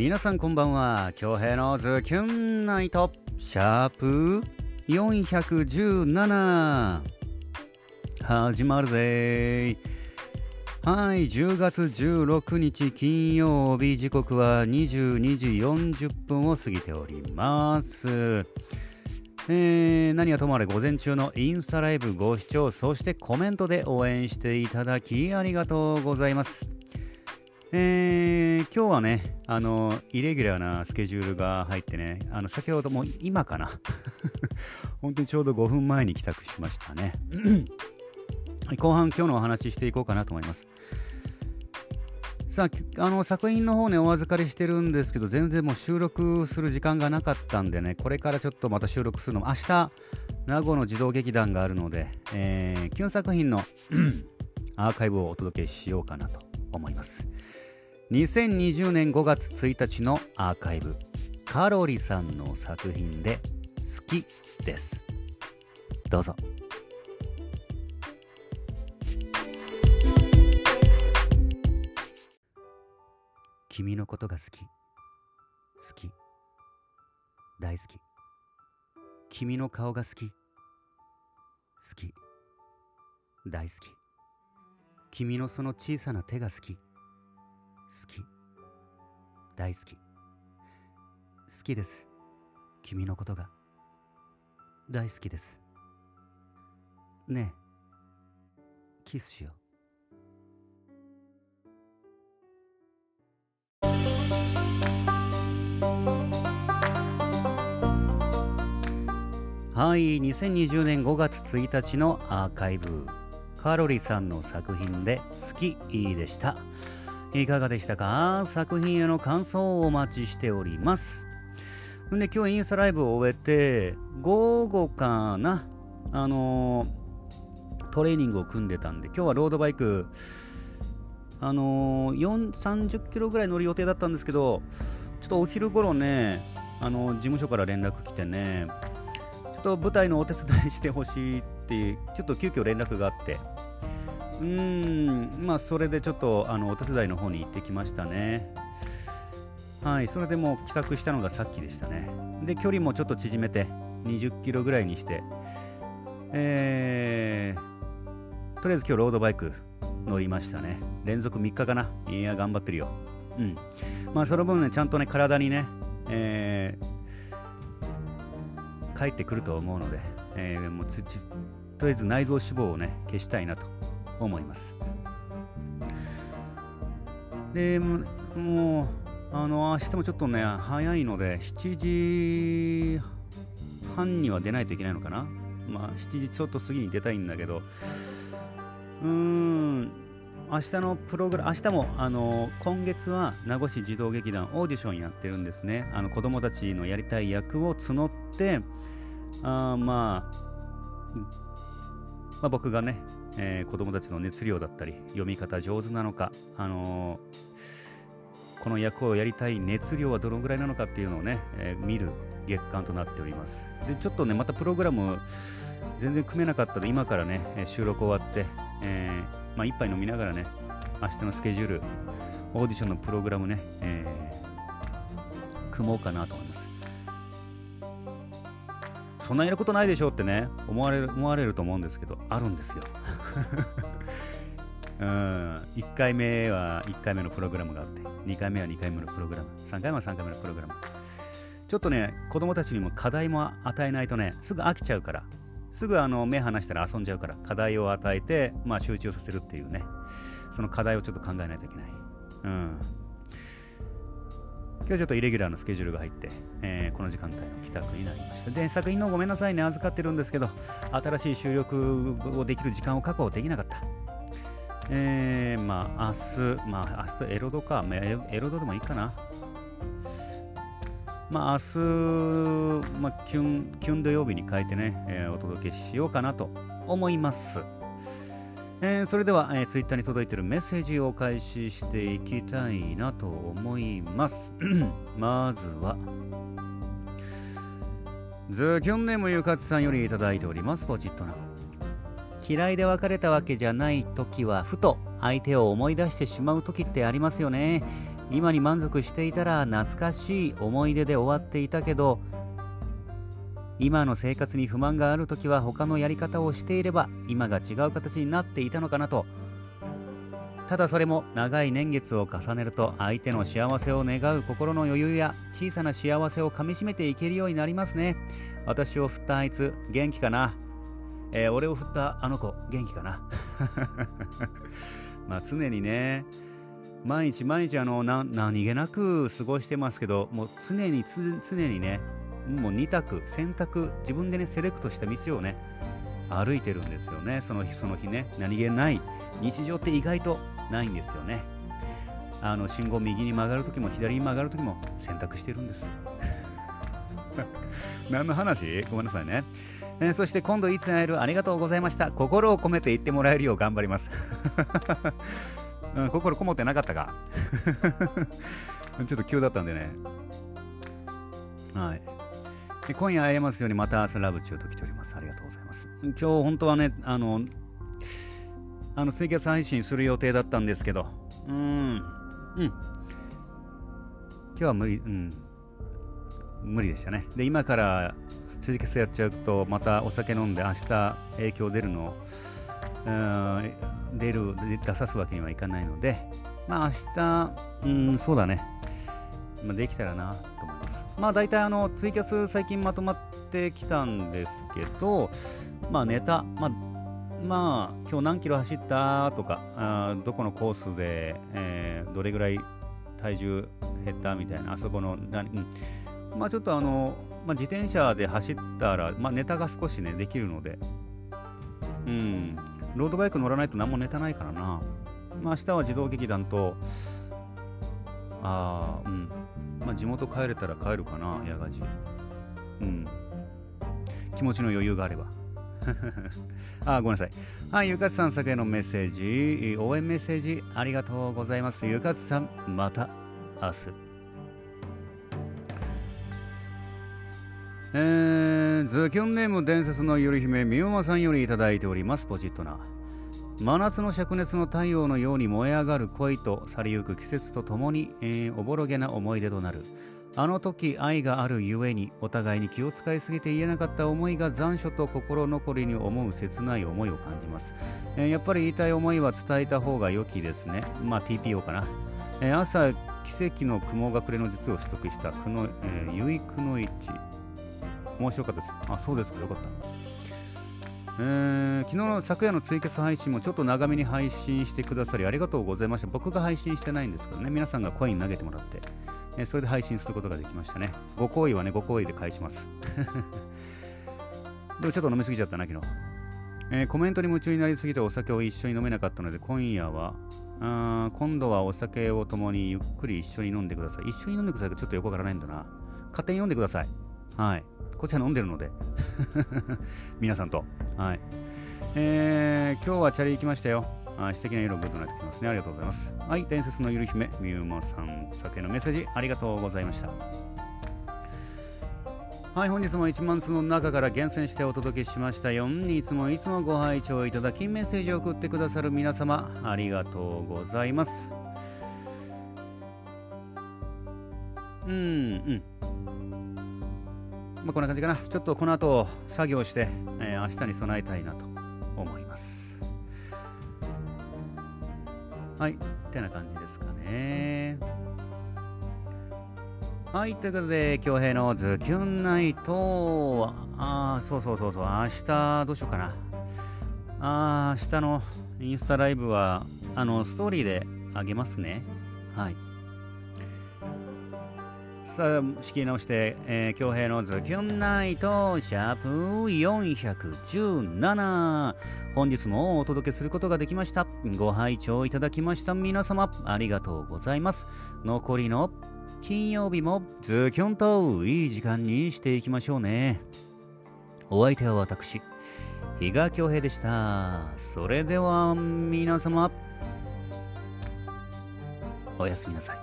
皆さんこんばんは。京平のズキュンナイト。シャープ417始まるぜ。はい10月16日金曜日。時刻は22時40分を過ぎております。えー、何はともあれ午前中のインスタライブご視聴そしてコメントで応援していただきありがとうございます。えー、今日はね、あの、イレギュラーなスケジュールが入ってね、あの、先ほども今かな。本当にちょうど5分前に帰宅しましたね。後半、今日のお話ししていこうかなと思います。さあ、あの、作品の方ね、お預かりしてるんですけど、全然もう収録する時間がなかったんでね、これからちょっとまた収録するのも、明日、名護の児童劇団があるので、えー、キュン作品の アーカイブをお届けしようかなと思います。2020年5月1日のアーカイブ。カロリさんの作品で「好き」です。どうぞ。君のことが好き。好き。大好き。君の顔が好き。好き。大好き。君のその小さな手が好き。好き。大好き。好きです。君のことが。大好きです。ねえ。キスしよう。はい2020年5月1日のアーカイブ。カロリさんの作品で「好き」でした。いかがでしたか？作品への感想をお待ちしております。んで、今日インスタライブを終えて、午後かな、あのー、トレーニングを組んでたんで、今日はロードバイク、あのー、30キロぐらい乗る予定だったんですけど、ちょっとお昼頃ね、あのー、事務所から連絡来てね、ちょっと舞台のお手伝いしてほしいって、ちょっと急遽連絡があって、うん、まあ、それでちょっとあのお手伝いの方に行ってきましたね。はい、それでもう帰宅したのがさっきでしたね。で、距離もちょっと縮めて、20キロぐらいにして、えー、とりあえず今日ロードバイク乗りましたね。連続3日かな。いや、頑張ってるよ。うん。まあ、その分ね、ちゃんとね、体にね、えー、帰ってくると思うので、えー、もうとりあえず内臓脂肪をね、消したいなと思います。でもうあの明日もちょっとね早いので7時半には出ないといけないのかな。まあ7時ちょっと過ぎに出たいんだけど。うーん明日のプログラム明日もあの今月は名護市児童劇団オーディションやってるんですね。あの子供たちのやりたい役を募ってあまあ、まあ、僕がねえー、子どもたちの熱量だったり読み方上手なのか、あのー、この役をやりたい熱量はどのぐらいなのかっていうのをね、えー、見る月間となっております。でちょっとねまたプログラム全然組めなかったので今からね収録終わって、えーまあ、一杯飲みながらね明日のスケジュールオーディションのプログラムね、えー、組もうかなと思います。そんなやることないでしょうってね思われる思われると思うんですけどあるんですよ。うん、1回目は1回目のプログラムがあって、2回目は2回目のプログラム、3回目は3回目のプログラム。ちょっとね、子供たちにも課題も与えないとね、すぐ飽きちゃうから、すぐあの目離したら遊んじゃうから、課題を与えて、まあ、集中させるっていうね、その課題をちょっと考えないといけない。うん。今日ちょっとイレギュラーのスケジュールが入って、えー、この時間帯の帰宅になりました。で、作品のごめんなさいね、預かってるんですけど、新しい収録をできる時間を確保できなかった。えー、まあ、明日、まあ、明日エロドか、まあ、エロドでもいいかな。まあ、明日、まあ、キュン、キュン土曜日に変えてね、えー、お届けしようかなと思います。えー、それでは、えー、ツイッターに届いているメッセージをお返していきたいなと思います。まずは、ズキュンネームゆかつさんよりいただいております。ポチッとな。嫌いで別れたわけじゃない時は、ふと相手を思い出してしまう時ってありますよね。今に満足していたら懐かしい思い出で終わっていたけど今の生活に不満がある時は他のやり方をしていれば今が違う形になっていたのかなと。ただそれも長い年月を重ねると相手の幸せを願う心の余裕や小さな幸せをかみしめていけるようになりますね。私を振ったあいつ元気かな？えー、俺を振ったあの子元気かな？まあ常にね毎日毎日あのな何気なく過ごしてますけどもう常に常にねもう2択選択自分でねセレクトした道をね歩いてるんですよね。その日その日ね何気ない日常って意外とないんですよね。あの信号右に曲がるときも左に曲がるときも選択してるんです。何の話？ごめんなさいね、えー、そして今度いつ会える？ありがとうございました。心を込めて言ってもらえるよう頑張ります。うん、心こもってなかったか。ちょっと急だったんでね。はい。今夜会えますようにまた朝ラブ中と来ております。ありがとうございます。今日本当はね、あの、あのツイキャス配信する予定だったんですけど、うん、うん。今日は無理、うん、無理でしたね。で、今からツイキャスやっちゃうと、またお酒飲んで明日影響出るの出る出さすわけにはいかないので、まあ明日、うん、そうだね、まあ、できたらなと思います。まあ大体あのツイキャス最近まとまってきたんですけど、まあネタ、まあまあ、今日何キロ走った？とか、あどこのコースで、えー、どれぐらい体重減った？みたいな、あそこの、うん、まあちょっとあの、まあ、自転車で走ったら、まあ、ネタが少しね、できるので、うん、ロードバイク乗らないと何もネタないからな。まあ、明日は児童劇団と、ああ、うん。まあ、地元帰れたら帰るかな、矢賀寺。うん。気持ちの余裕があれば。あ、ごめんなさい。はい、ゆかつさん、先へのメッセージ、応援メッセージ、ありがとうございます。ゆかつさん、また明日。えー、ズキュンネーム伝説のゆり姫みおまさんよりいただいておりますポチッとな真夏の灼熱の太陽のように燃え上がる恋と去りゆく季節とともに、えー、おぼろげな思い出となる。あの時愛があるゆえにお互いに気を使いすぎて言えなかった思いが残暑と心残りに思う切ない思いを感じます、えー、やっぱり言いたい思いは伝えた方が良きですね。まあ TPO かな、えー、朝奇跡の雲隠れの術を取得したくの、えー、ゆいくの一面白かったです。あ、そうですか、よかった。えー、昨日の昨夜のツイキャス配信もちょっと長めに配信してくださりありがとうございました。僕が配信してないんですけどね、皆さんがコイン投げてもらって、えー、それで配信することができましたね。ご好意はね、ご好意で返します。でもちょっと飲みすぎちゃったな、昨日。えー、コメントに夢中になりすぎてお酒を一緒に飲めなかったので、今夜は、あ今度はお酒を共にゆっくり一緒に飲んでください。一緒に飲んでくださいちょっと横からないんだな。勝手に飲んでください。はい。こちら飲んでるので 皆さんと。はい。えー、今日はチャリ行きましたよ。あ素敵な色グッとなってきますね。ありがとうございます。はい、伝説のゆる姫、みゆまさん、酒のメッセージありがとうございました。はい、本日も1万通の中から厳選してお届けしましたよ。いつもいつもご拝聴いただき、メッセージを送ってくださる皆様、ありがとうございます。うん、うん。まあ、こんな感じかな。ちょっとこの後作業して、えー、明日に備えたいなと思います。はい、ってな感じですかね。はい、ということで、恭平のズキュンナイト、ああ、そうそうそうそう、明日どうしようかな。ああ、明日のインスタライブは、あの、ストーリーであげますね。はい。さあ、仕切り直して、えー、京平のズキュンナイト、シャープ417。本日もお届けすることができました。ご拝聴いただきました皆様、ありがとうございます。残りの金曜日もズキュンといい時間にしていきましょうね。お相手は私、比嘉京平でした。それでは皆様、おやすみなさい。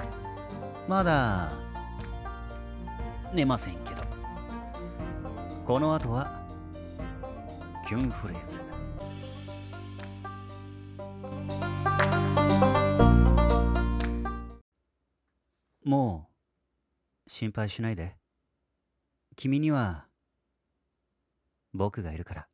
まだ寝ませんけど。この後はキュンフレーズ。もう心配しないで。君には僕がいるから。